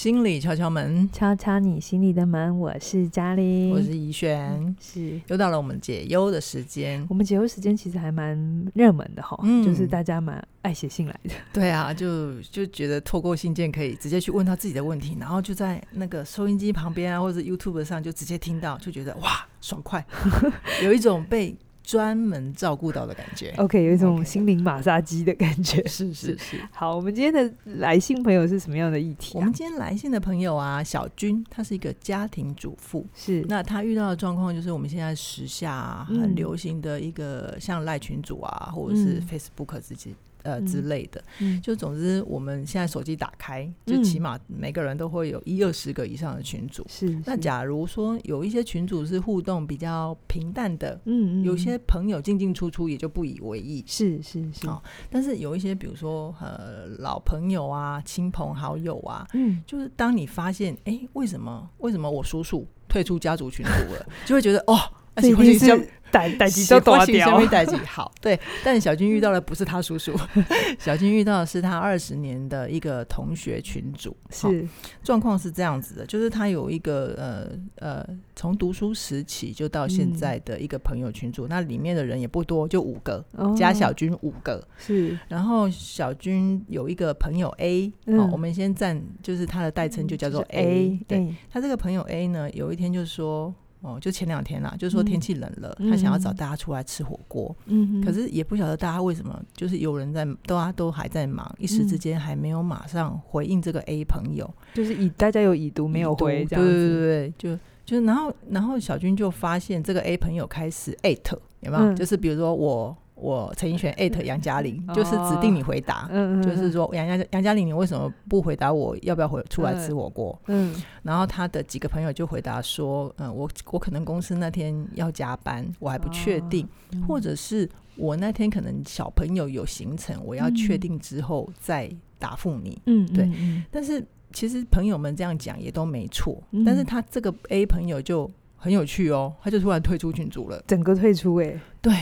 心理敲敲门，敲敲你心里的门。我是嘉玲，我是怡璇，是又到了我们解忧的时间。我们解忧时间其实还蛮热门的哈，嗯，就是大家蛮爱写信来的。对啊，就就觉得透过信件可以直接去问他自己的问题，然后就在那个收音机旁边啊，或者 YouTube 上就直接听到，就觉得哇，爽快，有一种被。专门照顾到的感觉，OK，有一种心灵马杀鸡的感觉，是 是是。好，我们今天的来信朋友是什么样的议题啊？我们今天来信的朋友啊，小君，他是一个家庭主妇，是。那他遇到的状况就是我们现在时下很流行的一个像赖群主啊，或者是 Facebook 自己。呃之类的，嗯、就总之我们现在手机打开，就起码每个人都会有一二十个以上的群组。是，那假如说有一些群组是互动比较平淡的，嗯，嗯，有些朋友进进出出也就不以为意。是是是，哦，但是有一些比如说呃老朋友啊、亲朋好友啊，嗯，就是当你发现哎、欸，为什么为什么我叔叔退出家族群组了，就会觉得哦。这一定是代代志都大条，代志好对。但小军遇到的不是他叔叔，小军遇到的是他二十年的一个同学群主。是状况是这样子的，就是他有一个呃呃，从读书时期就到现在的一个朋友群组，嗯、那里面的人也不多，就五个，哦、加小军五个。是，然后小军有一个朋友 A，、嗯哦、我们先暂就是他的代称就叫做 A。对，欸、他这个朋友 A 呢，有一天就说。哦，就前两天啦，就是说天气冷了，嗯、他想要找大家出来吃火锅。嗯，可是也不晓得大家为什么，就是有人在，大家都还在忙，一时之间还没有马上回应这个 A 朋友。就是已大家有已读没有回这样子。对对对，就就然后然后小军就发现这个 A 朋友开始艾特，有没有？嗯、就是比如说我。我陈奕迅艾特杨嘉玲，就是指定你回答，嗯、就是说杨杨杨嘉玲，你为什么不回答我要不要回出来吃火锅？嗯，然后他的几个朋友就回答说，嗯，我我可能公司那天要加班，我还不确定，或者是我那天可能小朋友有行程，我要确定之后再答复你。嗯，对。但是其实朋友们这样讲也都没错，嗯、但是他这个 A 朋友就很有趣哦，他就突然退出群组了，整个退出哎、欸，对。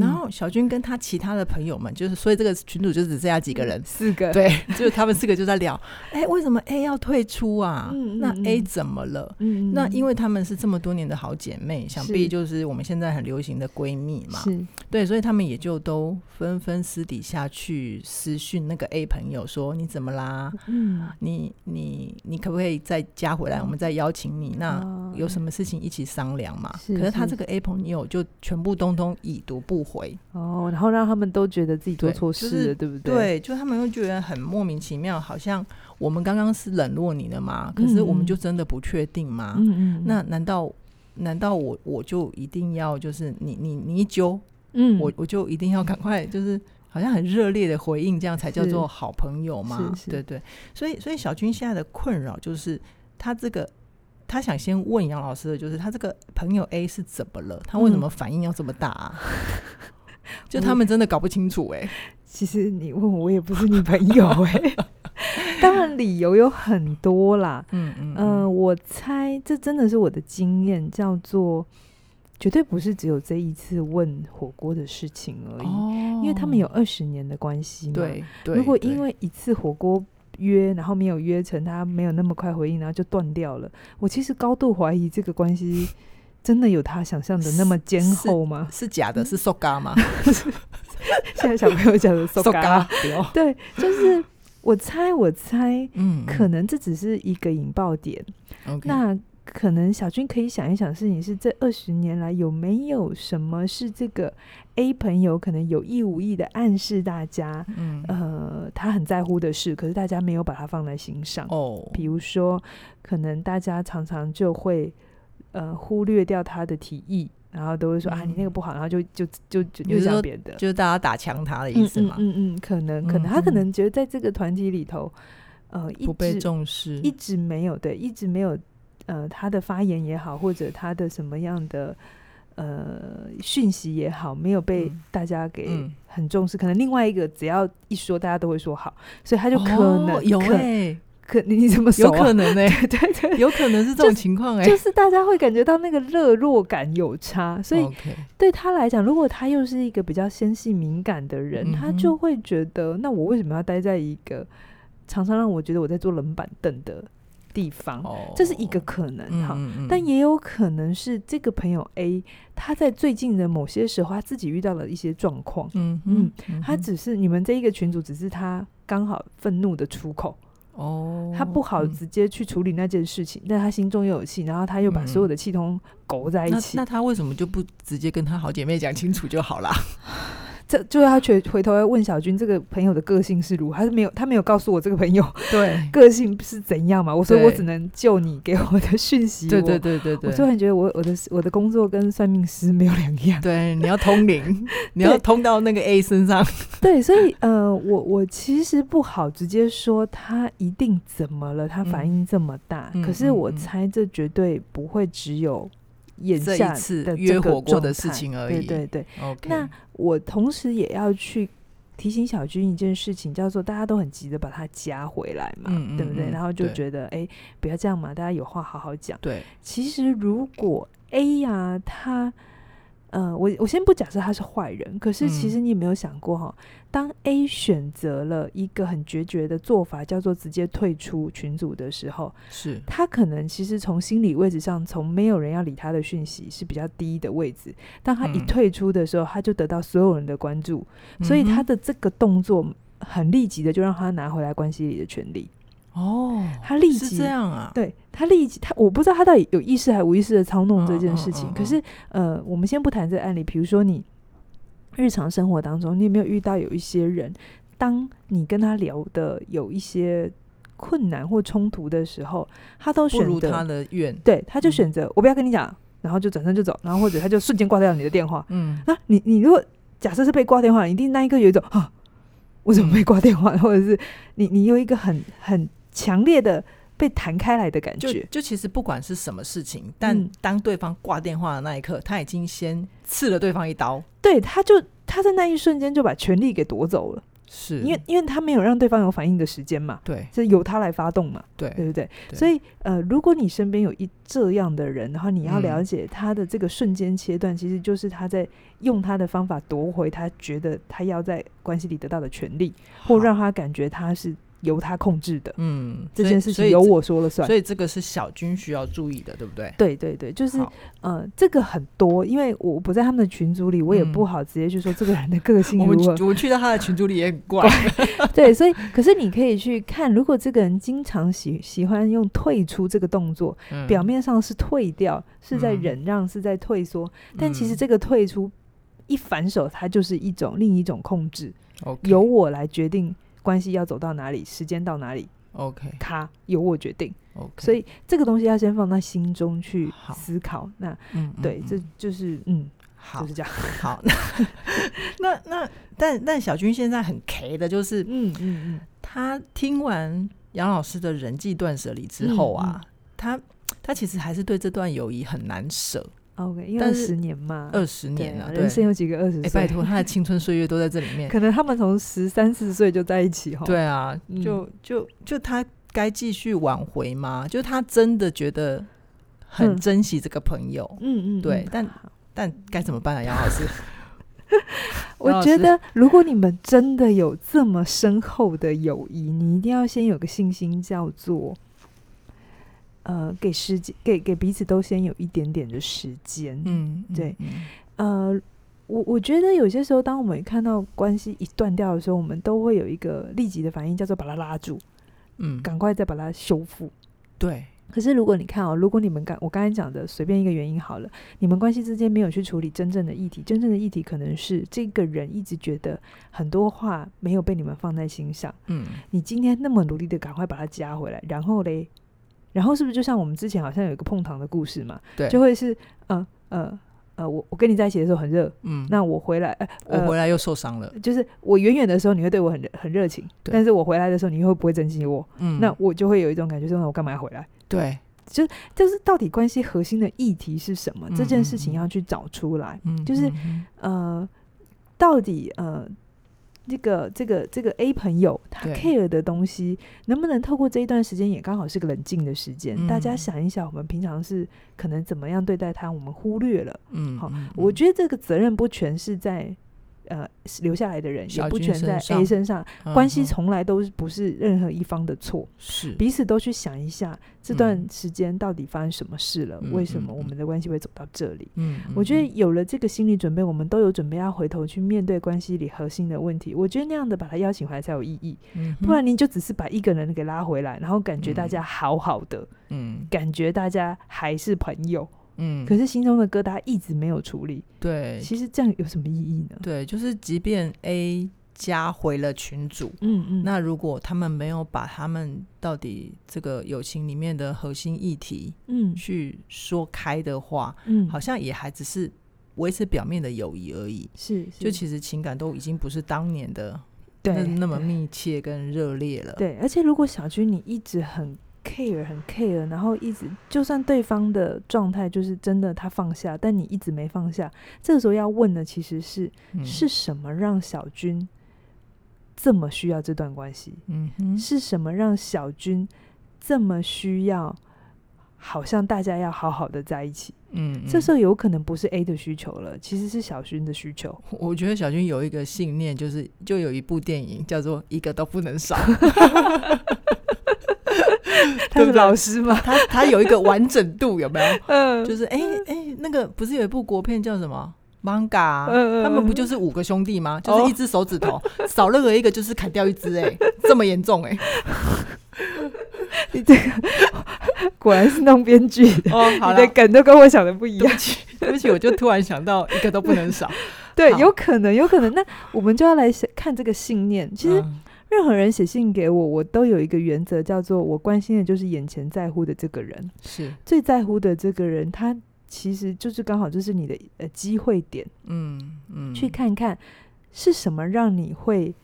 然后小军跟他其他的朋友们，就是所以这个群主就只剩下几个人，四个，对，就是他们四个就在聊，哎，为什么 A 要退出啊？那 A 怎么了？那因为他们是这么多年的好姐妹，想必就是我们现在很流行的闺蜜嘛，是，对，所以他们也就都纷纷私底下去私讯那个 A 朋友说，你怎么啦？嗯，你你你可不可以再加回来？我们再邀请你，那有什么事情一起商量嘛？可是他这个 A 朋友就全部通通已读不。回哦，然后让他们都觉得自己做错事了，对，不对？对，就他们会觉得很莫名其妙，好像我们刚刚是冷落你的吗？可是我们就真的不确定吗？嗯嗯，那难道难道我我就一定要就是你你你一揪，嗯，我我就一定要赶快就是好像很热烈的回应，这样才叫做好朋友吗？对对，所以所以小军现在的困扰就是他这个。他想先问杨老师的就是，他这个朋友 A 是怎么了？他为什么反应要这么大啊？嗯、就他们真的搞不清楚哎、欸。其实你问我，我也不是你朋友哎、欸。当然理由有很多啦。嗯嗯我猜这真的是我的经验，叫做绝对不是只有这一次问火锅的事情而已，哦、因为他们有二十年的关系嘛。对，对，如果因为一次火锅。约，然后没有约成，他没有那么快回应，然后就断掉了。我其实高度怀疑这个关系真的有他想象的那么坚厚吗？是，是假的？是吗？现在小朋友讲的 对，就是我猜，我猜，嗯，可能这只是一个引爆点。那。可能小军可以想一想，事情是这二十年来有没有什么是这个 A 朋友可能有意无意的暗示大家，嗯，呃，他很在乎的事，可是大家没有把它放在心上。哦，比如说，可能大家常常就会呃忽略掉他的提议，然后都会说、嗯、啊，你那个不好，然后就就就就又讲别的，就是大家打枪他的意思嘛。嗯嗯，嗯，可能可能他可能觉得在这个团体里头，呃，不被重视，一直没有对，一直没有。呃，他的发言也好，或者他的什么样的呃讯息也好，没有被大家给很重视。可能另外一个只要一说，大家都会说好，所以他就可能、哦、有哎、欸，可你你怎么说、啊？有可能呢、欸，对，对对，有可能是这种情况哎、欸，就是 大家会感觉到那个热络感有差，所以对他来讲，如果他又是一个比较纤细敏感的人，嗯、他就会觉得，那我为什么要待在一个常常让我觉得我在坐冷板凳的？地方，哦、这是一个可能哈。嗯嗯、但也有可能是这个朋友 A，他在最近的某些时候，他自己遇到了一些状况。嗯嗯，嗯他只是你们这一个群组，只是他刚好愤怒的出口。哦，他不好直接去处理那件事情，嗯、但他心中又有气，然后他又把所有的气通勾在一起。嗯、那，那他为什么就不直接跟他好姐妹讲清楚就好了？这就是他回回头要问小军这个朋友的个性是如何，他是没有他没有告诉我这个朋友对 个性是怎样嘛？我说我只能就你给我的讯息，对对对对对，我突然觉得我我的我的工作跟算命师没有两样，对，你要通灵，你要通到那个 A 身上，对，所以呃，我我其实不好直接说他一定怎么了，他反应这么大，嗯、可是我猜这绝对不会只有。眼下的约火过的事情而已。对对对。那我同时也要去提醒小军一件事情，叫做大家都很急着把他加回来嘛，嗯嗯嗯对不对？然后就觉得，哎对，不要这样嘛，大家有话好好讲。对。其实如果 A 呀、啊，他。呃，我我先不假设他是坏人，可是其实你有没有想过哈？嗯、当 A 选择了一个很决绝的做法，叫做直接退出群组的时候，是他可能其实从心理位置上，从没有人要理他的讯息是比较低的位置。当他一退出的时候，嗯、他就得到所有人的关注，所以他的这个动作很立即的就让他拿回来关系里的权利。哦，他立即是这样啊？对，他立即，他我不知道他到底有意识还无意识的操弄这件事情。可是，呃，我们先不谈这个案例。比如说，你日常生活当中，你有没有遇到有一些人，当你跟他聊的有一些困难或冲突的时候，他都选择他的愿，对，他就选择我不要跟你讲，然后就转身就走，然后或者他就瞬间挂掉你的电话。嗯，那你你如果假设是被挂电话，一定那一个有一种啊，我怎么被挂电话？或者是你你有一个很很。强烈的被弹开来的感觉，就，就其实不管是什么事情，但当对方挂电话的那一刻，他已经先刺了对方一刀。对，他就他在那一瞬间就把权力给夺走了，是因为因为他没有让对方有反应的时间嘛，对，是由他来发动嘛，对，对不对？对，所以呃，如果你身边有一这样的人，然后你要了解他的这个瞬间切断，嗯、其实就是他在用他的方法夺回他觉得他要在关系里得到的权利，或让他感觉他是。由他控制的，嗯，这件事情由我说了算，所以这个是小军需要注意的，对不对？对对对，就是呃，这个很多，因为我不在他们的群组里，我也不好直接去说这个人的个性 如何。我我去到他的群组里也很怪，对，所以可是你可以去看，如果这个人经常喜喜欢用退出这个动作，嗯、表面上是退掉，是在忍让，嗯、是在退缩，但其实这个退出一反手，它就是一种另一种控制.由我来决定。关系要走到哪里，时间到哪里？OK，他由我决定。OK，所以这个东西要先放在心中去思考。那，嗯，对，嗯、这就是，嗯，好，就是这样。好，那那但但小军现在很 K 的，就是，嗯嗯嗯，他听完杨老师的人际断舍离之后啊，嗯嗯他他其实还是对这段友谊很难舍。OK，因为二十年嘛，二十年了，人生有几个二十岁？拜托，他的青春岁月都在这里面。可能他们从十三四岁就在一起哈。对啊，就就就他该继续挽回吗？就他真的觉得很珍惜这个朋友。嗯嗯，对，但但该怎么办啊，杨老师？我觉得，如果你们真的有这么深厚的友谊，你一定要先有个信心，叫做。呃，给时间，给给彼此都先有一点点的时间。嗯，对。嗯、呃，我我觉得有些时候，当我们看到关系一断掉的时候，我们都会有一个立即的反应，叫做把它拉住。嗯，赶快再把它修复。对。可是如果你看哦，如果你们刚我刚才讲的随便一个原因好了，你们关系之间没有去处理真正的议题，真正的议题可能是这个人一直觉得很多话没有被你们放在心上。嗯，你今天那么努力的赶快把它加回来，然后嘞。然后是不是就像我们之前好像有一个碰糖的故事嘛？对，就会是呃呃呃，我我跟你在一起的时候很热，嗯，那我回来，呃，我回来又受伤了。就是我远远的时候你会对我很很热情，但是我回来的时候你会不会珍惜我？嗯，那我就会有一种感觉，说我干嘛要回来？对，就是就是到底关系核心的议题是什么？嗯、这件事情要去找出来。嗯，就是呃，到底呃。这个这个这个 A 朋友他 care 的东西，能不能透过这一段时间，也刚好是个冷静的时间？嗯、大家想一想，我们平常是可能怎么样对待他，我们忽略了。嗯，好，我觉得这个责任不全是在呃，留下来的人也不全在 A 身上，关系从来都不是任何一方的错，是彼此都去想一下这段时间到底发生什么事了，为什么我们的关系会走到这里？嗯，我觉得有了这个心理准备，我们都有准备要回头去面对关系里核心的问题。我觉得那样的把他邀请回来才有意义，不然您就只是把一个人给拉回来，然后感觉大家好好的，嗯，感觉大家还是朋友。嗯，可是心中的疙瘩一直没有处理。对，其实这样有什么意义呢？对，就是即便 A 加回了群主，嗯嗯，那如果他们没有把他们到底这个友情里面的核心议题，嗯，去说开的话，嗯，好像也还只是维持表面的友谊而已。是，是，就其实情感都已经不是当年的对那，那么密切跟热烈了。对，而且如果小军你一直很。Care 很 care，然后一直就算对方的状态就是真的他放下，但你一直没放下。这个时候要问的其实是、嗯、是什么让小军这么需要这段关系？嗯哼，是什么让小军这么需要？好像大家要好好的在一起。嗯，嗯，这时候有可能不是 A 的需求了，其实是小军的需求。我觉得小军有一个信念，就是就有一部电影叫做《一个都不能少》。他是老师吗？他他有一个完整度有没有？嗯，就是哎哎、欸欸，那个不是有一部国片叫什么《Manga》？嗯，他们不就是五个兄弟吗？就是一只手指头、哦、少任何一个就是砍掉一只，哎，这么严重哎！你这个果然是弄编剧的哦，好的梗都跟我想的不一样。对不起，对不起，我就突然想到一个都不能少。对，有可能，有可能。那我们就要来看这个信念，其实。嗯任何人写信给我，我都有一个原则，叫做我关心的就是眼前在乎的这个人，是最在乎的这个人，他其实就是刚好就是你的呃机会点，嗯嗯，去看看是什么让你会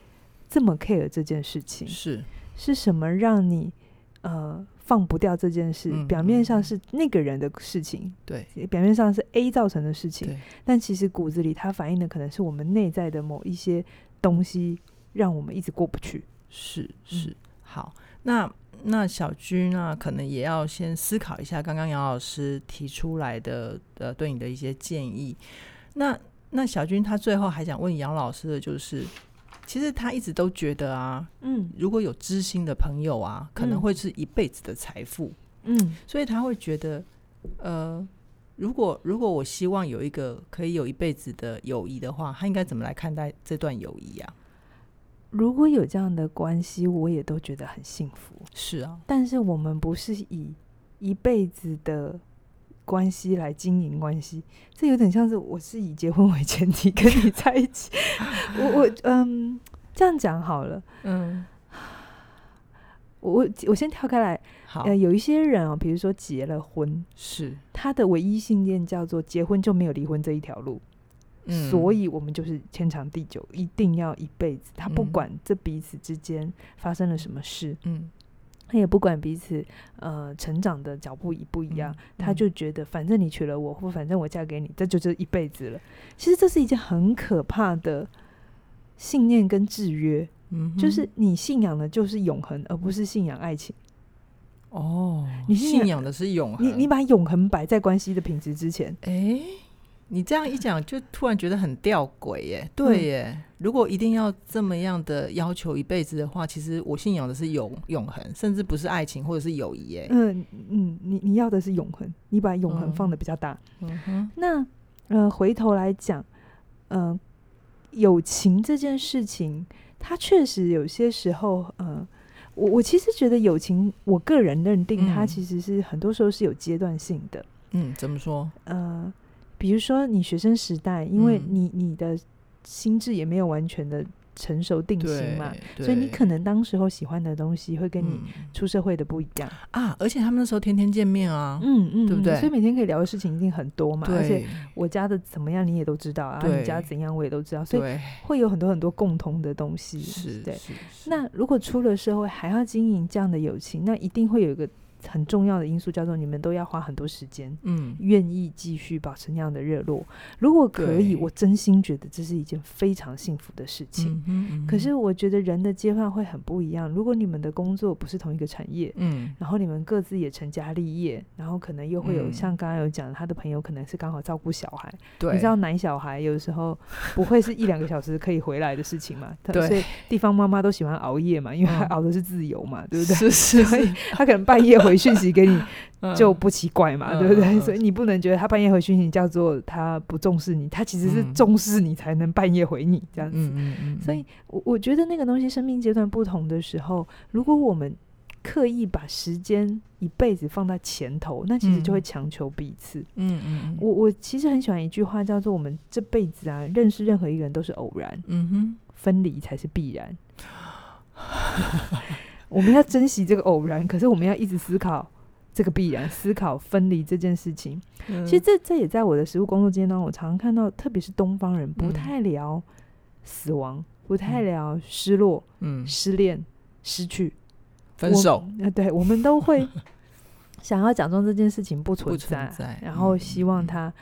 这么 care 这件事情，是是什么让你呃放不掉这件事？嗯、表面上是那个人的事情，对，表面上是 A 造成的事情，但其实骨子里它反映的可能是我们内在的某一些东西。让我们一直过不去，是是、嗯、好。那那小军啊，可能也要先思考一下刚刚杨老师提出来的呃，对你的一些建议。那那小军他最后还想问杨老师的就是，其实他一直都觉得啊，嗯，如果有知心的朋友啊，可能会是一辈子的财富，嗯，所以他会觉得，呃，如果如果我希望有一个可以有一辈子的友谊的话，他应该怎么来看待这段友谊啊？如果有这样的关系，我也都觉得很幸福。是啊，但是我们不是以一辈子的关系来经营关系，这有点像是我是以结婚为前提跟你在一起。我我嗯，这样讲好了。嗯，我我先跳开来。好，呃，有一些人啊，比如说结了婚，是他的唯一信念叫做结婚就没有离婚这一条路。嗯、所以，我们就是天长地久，一定要一辈子。他不管这彼此之间发生了什么事，嗯，他也不管彼此呃成长的脚步一不一样，嗯、他就觉得反正你娶了我，或反正我嫁给你，这就是一辈子了。其实这是一件很可怕的信念跟制约，嗯，就是你信仰的就是永恒，而不是信仰爱情。哦，你信仰的是永恒，你你把永恒摆在关系的品质之前，哎、欸。你这样一讲，就突然觉得很吊诡耶。对耶，嗯、如果一定要这么样的要求一辈子的话，其实我信仰的是永永恒，甚至不是爱情或者是友谊耶。嗯嗯，你你要的是永恒，你把永恒放的比较大。嗯哼。那呃，回头来讲，呃，友情这件事情，它确实有些时候，呃，我我其实觉得友情，我个人认定它其实是很多时候是有阶段性的。嗯，怎么说？呃。比如说，你学生时代，因为你你的心智也没有完全的成熟定型嘛，所以你可能当时候喜欢的东西会跟你出社会的不一样、嗯、啊。而且他们那时候天天见面啊，嗯嗯，对不对？所以每天可以聊的事情一定很多嘛。而且我家的怎么样你也都知道啊，你家怎样我也都知道，所以会有很多很多共同的东西。是，对。那如果出了社会还要经营这样的友情，那一定会有一个很重要的因素叫做你们都要花很多时间，嗯，愿意继续保持那样的热络。如果可以，我真心觉得这是一件非常幸福的事情。嗯嗯、可是我觉得人的阶段会很不一样。如果你们的工作不是同一个产业，嗯，然后你们各自也成家立业，然后可能又会有、嗯、像刚刚有讲，他的朋友可能是刚好照顾小孩。对，你知道男小孩有时候不会是一两个小时可以回来的事情嘛？对，所以地方妈妈都喜欢熬夜嘛，因为他熬的是自由嘛，嗯、对不对？是是，所以他可能半夜回。回讯息给你 就不奇怪嘛，嗯、对不对？嗯、所以你不能觉得他半夜回讯息叫做他不重视你，他其实是重视你才能半夜回你这样子。所以我我觉得那个东西，生命阶段不同的时候，如果我们刻意把时间一辈子放在前头，那其实就会强求彼此。嗯嗯。嗯我我其实很喜欢一句话，叫做“我们这辈子啊，认识任何一个人都是偶然，嗯哼，分离才是必然。”我们要珍惜这个偶然，可是我们要一直思考这个必然，思考分离这件事情。嗯、其实这这也在我的实务工作经验当中，我常常看到，特别是东方人不太聊死亡，嗯、不太聊失落、嗯、失恋、失去、分手。呃，对，我们都会 想要假装这件事情不存在，存在然后希望他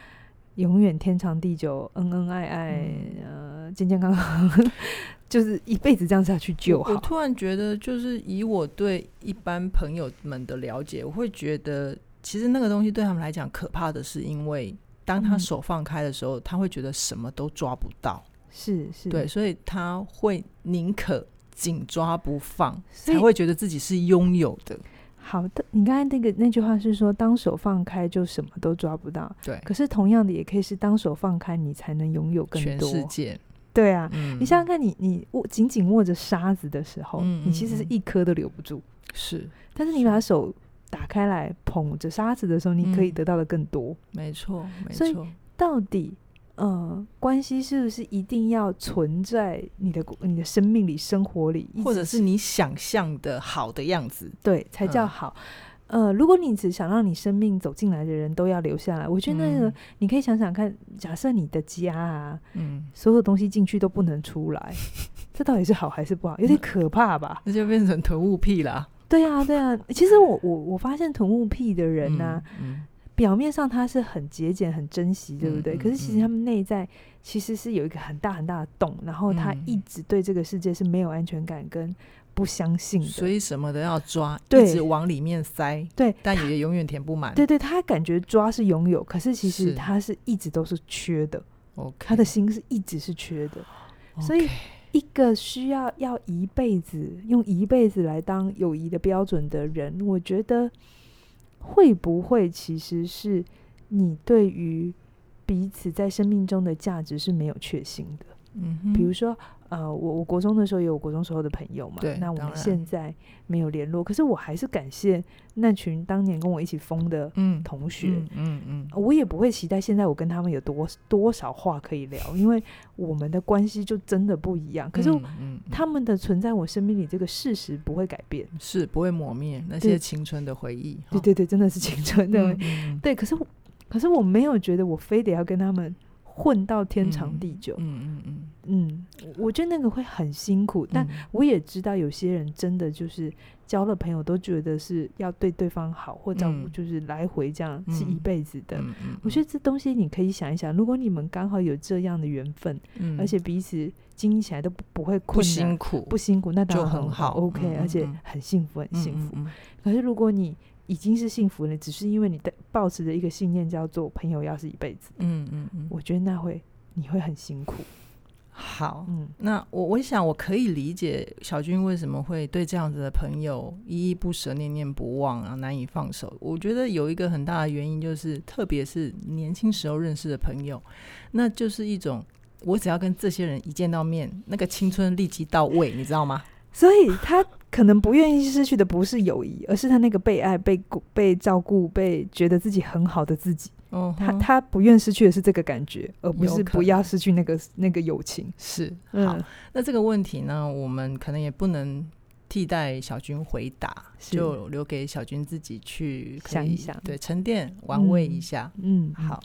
永远天长地久、恩恩爱爱、嗯、呃健健康康。就是一辈子这样下去就好。我突然觉得，就是以我对一般朋友们的了解，我会觉得，其实那个东西对他们来讲可怕的是，因为当他手放开的时候，嗯、他会觉得什么都抓不到。是是，对，所以他会宁可紧抓不放，才会觉得自己是拥有的。好的，你刚才那个那句话是说，当手放开就什么都抓不到。对，可是同样的，也可以是当手放开，你才能拥有更多全世界。对啊，嗯、你想想看你，你你握紧紧握着沙子的时候，嗯、你其实是一颗都留不住。是，但是你把手打开来捧着沙子的时候，你可以得到的更多。没错，没错。所以到底，呃，关系是不是一定要存在你的你的生命里、生活里，或者是你想象的好的样子，对，才叫好。嗯呃，如果你只想让你生命走进来的人都要留下来，我觉得那个你可以想想看，假设你的家啊，嗯，所有东西进去都不能出来，这到底是好还是不好？有点可怕吧？那就变成囤物癖啦。对啊，对啊。其实我我我发现囤物癖的人呢、啊，嗯嗯、表面上他是很节俭、很珍惜，对不对？嗯嗯、可是其实他们内在其实是有一个很大很大的洞，然后他一直对这个世界是没有安全感跟。不相信的，所以什么都要抓，一直往里面塞，对，但也永远填不满。对对，他感觉抓是拥有，可是其实他是一直都是缺的。他的心是一直是缺的。所以，一个需要要一辈子用一辈子来当友谊的标准的人，我觉得会不会其实是你对于彼此在生命中的价值是没有确信的？嗯，比如说。呃，我我国中的时候也有国中时候的朋友嘛，对，那我们现在没有联络，可是我还是感谢那群当年跟我一起疯的同学，嗯嗯，嗯嗯嗯，我也不会期待现在我跟他们有多多少话可以聊，因为我们的关系就真的不一样。可是，他们的存在我生命里这个事实不会改变，是不会磨灭那些青春的回忆。对对对，真的是青春的，嗯嗯、对。可是，可是我没有觉得我非得要跟他们。混到天长地久，嗯嗯嗯。嗯，我觉得那个会很辛苦，但我也知道有些人真的就是交了朋友都觉得是要对对方好或照顾，就是来回这样是一辈子的。我觉得这东西你可以想一想，如果你们刚好有这样的缘分，而且彼此经营起来都不会困难，不辛苦，不辛苦，那当然很好，OK，而且很幸福，很幸福。可是如果你已经是幸福了，只是因为你的抱持着一个信念，叫做朋友要是一辈子。嗯嗯嗯，我觉得那会你会很辛苦。好，嗯，那我我想我可以理解小军为什么会对这样子的朋友依依不舍、念念不忘啊，难以放手。我觉得有一个很大的原因，就是特别是年轻时候认识的朋友，那就是一种我只要跟这些人一见到面，那个青春立即到位，你知道吗？所以他。可能不愿意失去的不是友谊，而是他那个被爱、被被照顾、被觉得自己很好的自己。Uh huh. 他他不愿失去的是这个感觉，而不是不要失去那个那个友情。是好，嗯、那这个问题呢，我们可能也不能替代小军回答，就留给小军自己去想一想，对，沉淀、玩味一下。嗯，嗯好。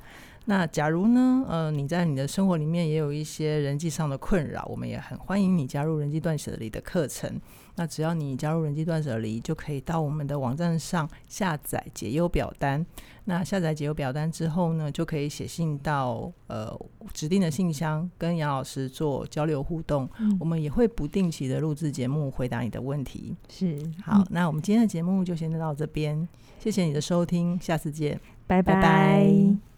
那假如呢，呃，你在你的生活里面也有一些人际上的困扰，我们也很欢迎你加入人际断舍离的课程。那只要你加入人际断舍离，就可以到我们的网站上下载解忧表单。那下载解忧表单之后呢，就可以写信到呃指定的信箱，跟杨老师做交流互动。嗯、我们也会不定期的录制节目，回答你的问题。是，好，嗯、那我们今天的节目就先到这边，谢谢你的收听，下次见，拜拜。拜拜。